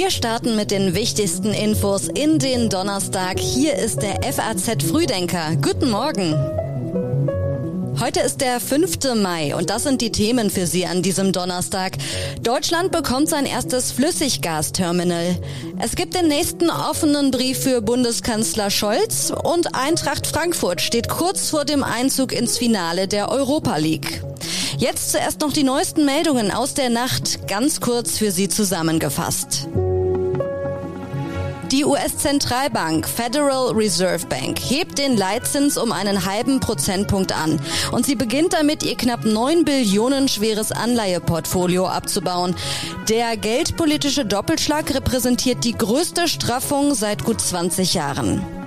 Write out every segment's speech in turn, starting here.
Wir starten mit den wichtigsten Infos in den Donnerstag. Hier ist der FAZ Frühdenker. Guten Morgen. Heute ist der 5. Mai und das sind die Themen für Sie an diesem Donnerstag. Deutschland bekommt sein erstes Flüssiggasterminal. Es gibt den nächsten offenen Brief für Bundeskanzler Scholz und Eintracht Frankfurt steht kurz vor dem Einzug ins Finale der Europa League. Jetzt zuerst noch die neuesten Meldungen aus der Nacht, ganz kurz für Sie zusammengefasst. Die US-Zentralbank Federal Reserve Bank hebt den Leitzins um einen halben Prozentpunkt an und sie beginnt damit, ihr knapp 9 Billionen schweres Anleiheportfolio abzubauen. Der geldpolitische Doppelschlag repräsentiert die größte Straffung seit gut 20 Jahren.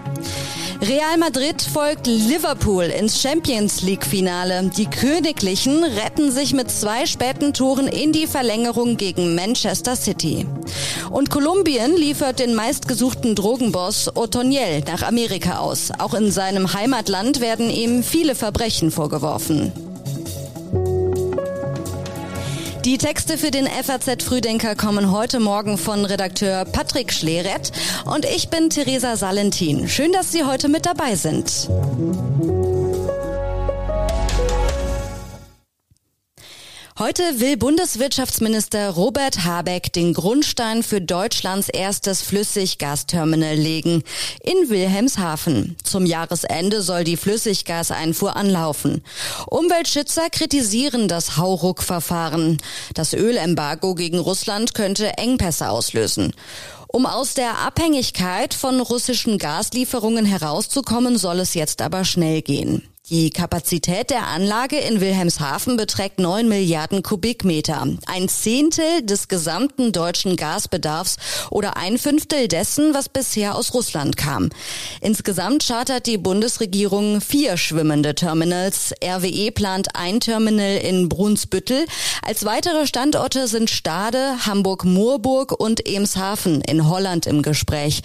Real Madrid folgt Liverpool ins Champions League Finale. Die Königlichen retten sich mit zwei späten Toren in die Verlängerung gegen Manchester City. Und Kolumbien liefert den meistgesuchten Drogenboss Otoniel nach Amerika aus. Auch in seinem Heimatland werden ihm viele Verbrechen vorgeworfen. Die Texte für den FAZ Frühdenker kommen heute Morgen von Redakteur Patrick Schleret und ich bin Theresa Salentin. Schön, dass Sie heute mit dabei sind. Heute will Bundeswirtschaftsminister Robert Habeck den Grundstein für Deutschlands erstes Flüssiggasterminal legen in Wilhelmshaven. Zum Jahresende soll die Flüssiggaseinfuhr anlaufen. Umweltschützer kritisieren das Hauruck-Verfahren. Das Ölembargo gegen Russland könnte Engpässe auslösen. Um aus der Abhängigkeit von russischen Gaslieferungen herauszukommen, soll es jetzt aber schnell gehen. Die Kapazität der Anlage in Wilhelmshaven beträgt 9 Milliarden Kubikmeter, ein Zehntel des gesamten deutschen Gasbedarfs oder ein Fünftel dessen, was bisher aus Russland kam. Insgesamt chartert die Bundesregierung vier schwimmende Terminals. RWE plant ein Terminal in Brunsbüttel. Als weitere Standorte sind Stade, Hamburg-Moorburg und Emshaven in Holland im Gespräch.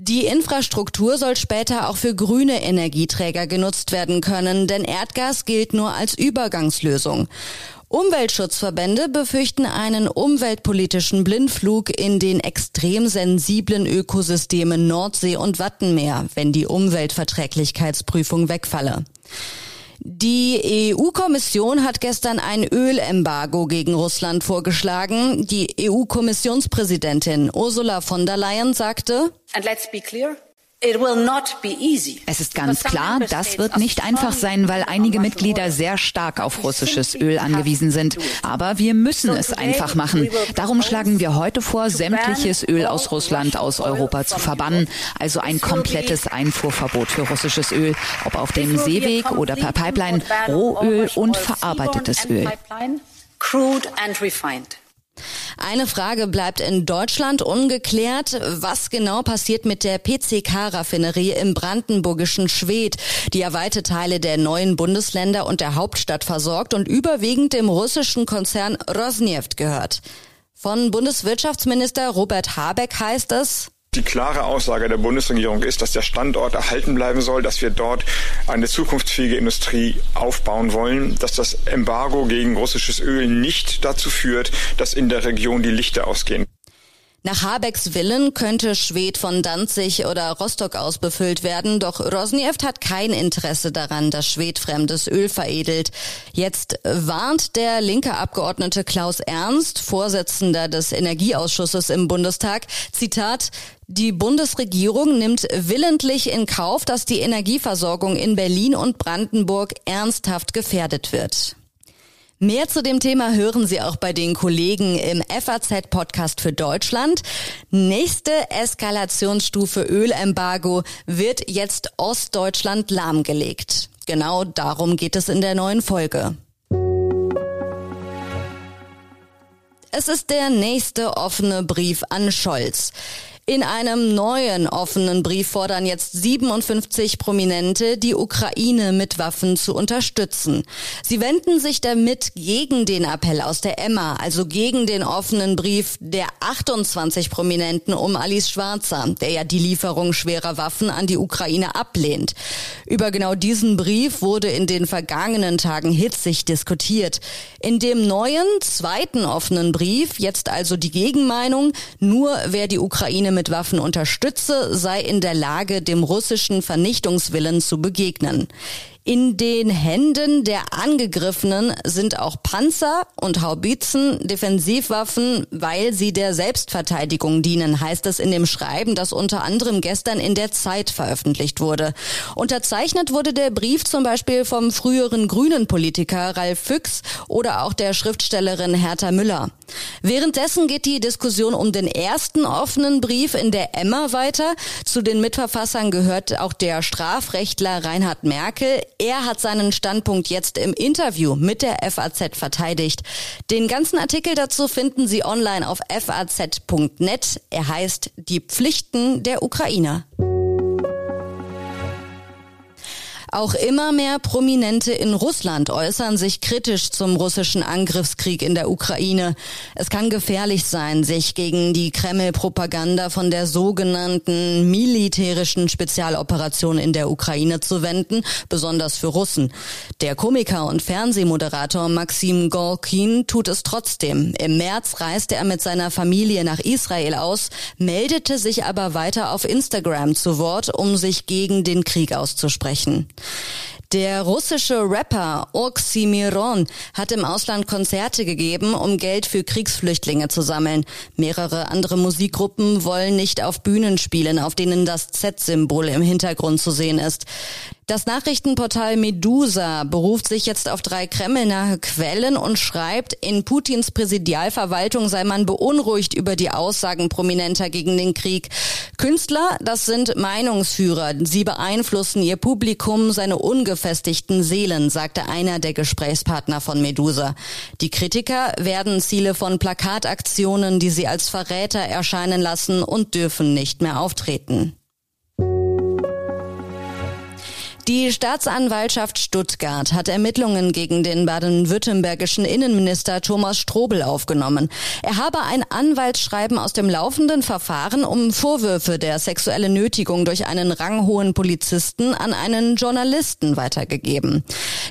Die Infrastruktur soll später auch für grüne Energieträger genutzt werden können, denn Erdgas gilt nur als Übergangslösung. Umweltschutzverbände befürchten einen umweltpolitischen Blindflug in den extrem sensiblen Ökosystemen Nordsee und Wattenmeer, wenn die Umweltverträglichkeitsprüfung wegfalle. Die EU-Kommission hat gestern ein Ölembargo gegen Russland vorgeschlagen. Die EU-Kommissionspräsidentin Ursula von der Leyen sagte, And let's be clear, es ist ganz klar, das wird nicht einfach sein, weil einige Mitglieder sehr stark auf russisches Öl angewiesen sind. Aber wir müssen es einfach machen. Darum schlagen wir heute vor, sämtliches Öl aus Russland aus Europa zu verbannen. Also ein komplettes Einfuhrverbot für russisches Öl, ob auf dem Seeweg oder per Pipeline, Rohöl und verarbeitetes Öl. Crude and refined. Eine Frage bleibt in Deutschland ungeklärt. Was genau passiert mit der PCK-Raffinerie im brandenburgischen Schwedt, die ja weite Teile der neuen Bundesländer und der Hauptstadt versorgt und überwiegend dem russischen Konzern Rosneft gehört? Von Bundeswirtschaftsminister Robert Habeck heißt es, die klare Aussage der Bundesregierung ist, dass der Standort erhalten bleiben soll, dass wir dort eine zukunftsfähige Industrie aufbauen wollen, dass das Embargo gegen russisches Öl nicht dazu führt, dass in der Region die Lichter ausgehen. Nach Habecks Willen könnte Schwed von Danzig oder Rostock aus befüllt werden, doch Rosneft hat kein Interesse daran, dass Schwed fremdes Öl veredelt. Jetzt warnt der linke Abgeordnete Klaus Ernst, Vorsitzender des Energieausschusses im Bundestag, Zitat, die Bundesregierung nimmt willentlich in Kauf, dass die Energieversorgung in Berlin und Brandenburg ernsthaft gefährdet wird. Mehr zu dem Thema hören Sie auch bei den Kollegen im FAZ-Podcast für Deutschland. Nächste Eskalationsstufe Ölembargo wird jetzt Ostdeutschland lahmgelegt. Genau darum geht es in der neuen Folge. Es ist der nächste offene Brief an Scholz. In einem neuen offenen Brief fordern jetzt 57 Prominente, die Ukraine mit Waffen zu unterstützen. Sie wenden sich damit gegen den Appell aus der Emma, also gegen den offenen Brief der 28 Prominenten um Alice Schwarzer, der ja die Lieferung schwerer Waffen an die Ukraine ablehnt. Über genau diesen Brief wurde in den vergangenen Tagen hitzig diskutiert. In dem neuen zweiten offenen Brief, jetzt also die Gegenmeinung, nur wer die Ukraine mit Waffen unterstütze, sei in der Lage, dem russischen Vernichtungswillen zu begegnen. In den Händen der Angegriffenen sind auch Panzer und Haubitzen, Defensivwaffen, weil sie der Selbstverteidigung dienen, heißt es in dem Schreiben, das unter anderem gestern in der Zeit veröffentlicht wurde. Unterzeichnet wurde der Brief zum Beispiel vom früheren grünen Politiker Ralf Füchs oder auch der Schriftstellerin Hertha Müller. Währenddessen geht die Diskussion um den ersten offenen Brief in der Emma weiter. Zu den Mitverfassern gehört auch der Strafrechtler Reinhard Merkel. Er hat seinen Standpunkt jetzt im Interview mit der FAZ verteidigt. Den ganzen Artikel dazu finden Sie online auf faz.net. Er heißt Die Pflichten der Ukrainer. Auch immer mehr Prominente in Russland äußern sich kritisch zum russischen Angriffskrieg in der Ukraine. Es kann gefährlich sein, sich gegen die Kreml-Propaganda von der sogenannten militärischen Spezialoperation in der Ukraine zu wenden, besonders für Russen. Der Komiker und Fernsehmoderator Maxim Gorkin tut es trotzdem. Im März reiste er mit seiner Familie nach Israel aus, meldete sich aber weiter auf Instagram zu Wort, um sich gegen den Krieg auszusprechen. Der russische Rapper Oxymiron hat im Ausland Konzerte gegeben, um Geld für Kriegsflüchtlinge zu sammeln. Mehrere andere Musikgruppen wollen nicht auf Bühnen spielen, auf denen das Z-Symbol im Hintergrund zu sehen ist. Das Nachrichtenportal Medusa beruft sich jetzt auf drei kremlnahe Quellen und schreibt, in Putins Präsidialverwaltung sei man beunruhigt über die Aussagen Prominenter gegen den Krieg. Künstler, das sind Meinungsführer. Sie beeinflussen ihr Publikum, seine ungefestigten Seelen, sagte einer der Gesprächspartner von Medusa. Die Kritiker werden Ziele von Plakataktionen, die sie als Verräter erscheinen lassen und dürfen nicht mehr auftreten. Die Staatsanwaltschaft Stuttgart hat Ermittlungen gegen den baden-württembergischen Innenminister Thomas Strobel aufgenommen. Er habe ein Anwaltsschreiben aus dem laufenden Verfahren um Vorwürfe der sexuellen Nötigung durch einen ranghohen Polizisten an einen Journalisten weitergegeben.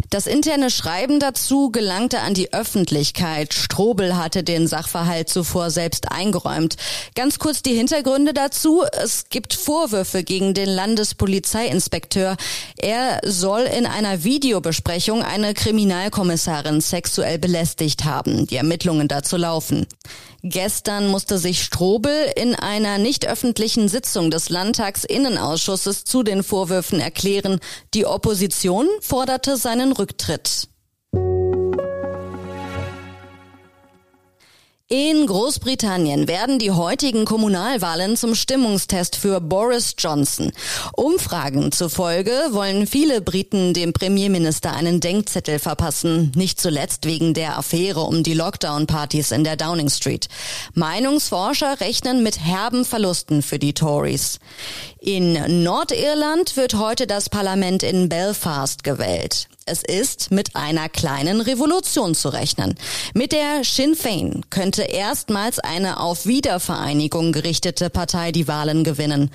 Das interne Schreiben dazu gelangte an die Öffentlichkeit. Strobel hatte den Sachverhalt zuvor selbst eingeräumt. Ganz kurz die Hintergründe dazu. Es gibt Vorwürfe gegen den Landespolizeiinspekteur. Er soll in einer Videobesprechung eine Kriminalkommissarin sexuell belästigt haben. Die Ermittlungen dazu laufen. Gestern musste sich Strobel in einer nicht öffentlichen Sitzung des Landtagsinnenausschusses zu den Vorwürfen erklären. Die Opposition forderte seinen Rücktritt. In Großbritannien werden die heutigen Kommunalwahlen zum Stimmungstest für Boris Johnson. Umfragen zufolge wollen viele Briten dem Premierminister einen Denkzettel verpassen, nicht zuletzt wegen der Affäre um die Lockdown-Partys in der Downing Street. Meinungsforscher rechnen mit herben Verlusten für die Tories. In Nordirland wird heute das Parlament in Belfast gewählt. Es ist mit einer kleinen Revolution zu rechnen. Mit der Sinn Fein könnte erstmals eine auf Wiedervereinigung gerichtete Partei die Wahlen gewinnen.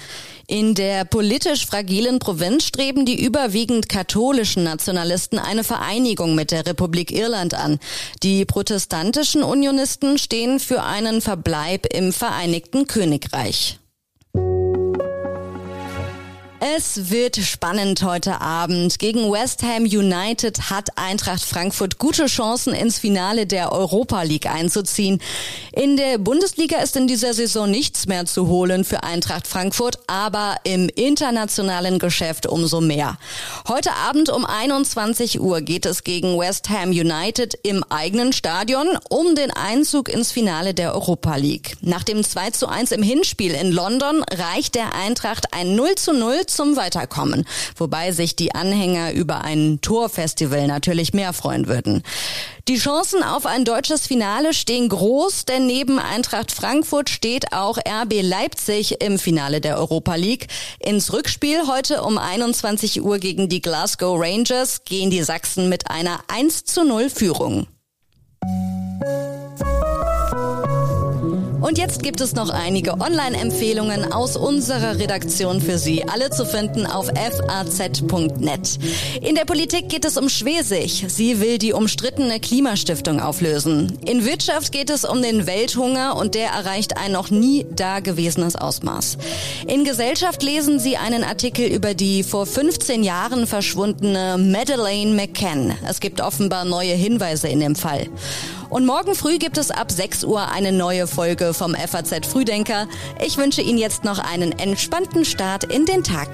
In der politisch fragilen Provinz streben die überwiegend katholischen Nationalisten eine Vereinigung mit der Republik Irland an. Die protestantischen Unionisten stehen für einen Verbleib im Vereinigten Königreich. Es wird spannend heute Abend. Gegen West Ham United hat Eintracht Frankfurt gute Chancen, ins Finale der Europa League einzuziehen. In der Bundesliga ist in dieser Saison nichts mehr zu holen für Eintracht Frankfurt, aber im internationalen Geschäft umso mehr. Heute Abend um 21 Uhr geht es gegen West Ham United im eigenen Stadion um den Einzug ins Finale der Europa League. Nach dem 2 zu 1 im Hinspiel in London reicht der Eintracht ein 0 zu 0 zum Weiterkommen. Wobei sich die Anhänger über ein Torfestival natürlich mehr freuen würden. Die Chancen auf ein deutsches Finale stehen groß, denn neben Eintracht Frankfurt steht auch RB Leipzig im Finale der Europa League. Ins Rückspiel heute um 21 Uhr gegen die Glasgow Rangers gehen die Sachsen mit einer 1 zu 0 Führung. Und jetzt gibt es noch einige Online-Empfehlungen aus unserer Redaktion für Sie, alle zu finden auf faz.net. In der Politik geht es um Schwesig. Sie will die umstrittene Klimastiftung auflösen. In Wirtschaft geht es um den Welthunger und der erreicht ein noch nie dagewesenes Ausmaß. In Gesellschaft lesen Sie einen Artikel über die vor 15 Jahren verschwundene Madeleine McCann. Es gibt offenbar neue Hinweise in dem Fall. Und morgen früh gibt es ab 6 Uhr eine neue Folge vom FAZ Frühdenker. Ich wünsche Ihnen jetzt noch einen entspannten Start in den Tag.